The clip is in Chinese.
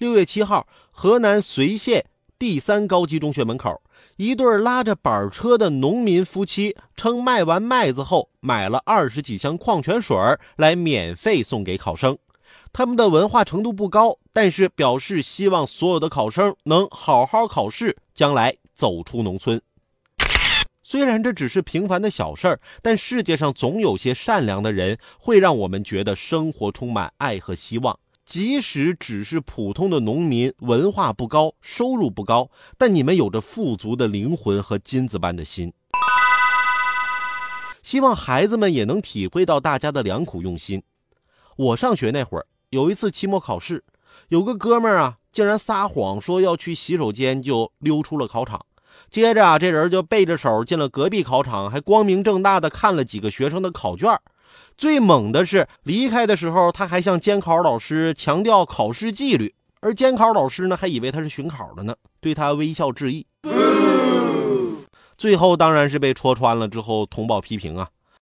六月七号，河南随县第三高级中学门口，一对拉着板车的农民夫妻称，卖完麦子后买了二十几箱矿泉水来免费送给考生。他们的文化程度不高，但是表示希望所有的考生能好好考试，将来走出农村。虽然这只是平凡的小事儿，但世界上总有些善良的人，会让我们觉得生活充满爱和希望。即使只是普通的农民，文化不高，收入不高，但你们有着富足的灵魂和金子般的心。希望孩子们也能体会到大家的良苦用心。我上学那会儿，有一次期末考试，有个哥们儿啊，竟然撒谎说要去洗手间，就溜出了考场。接着啊，这人就背着手进了隔壁考场，还光明正大的看了几个学生的考卷儿。最猛的是，离开的时候，他还向监考老师强调考试纪律，而监考老师呢，还以为他是巡考的呢，对他微笑致意。最后当然是被戳穿了，之后通报批评啊。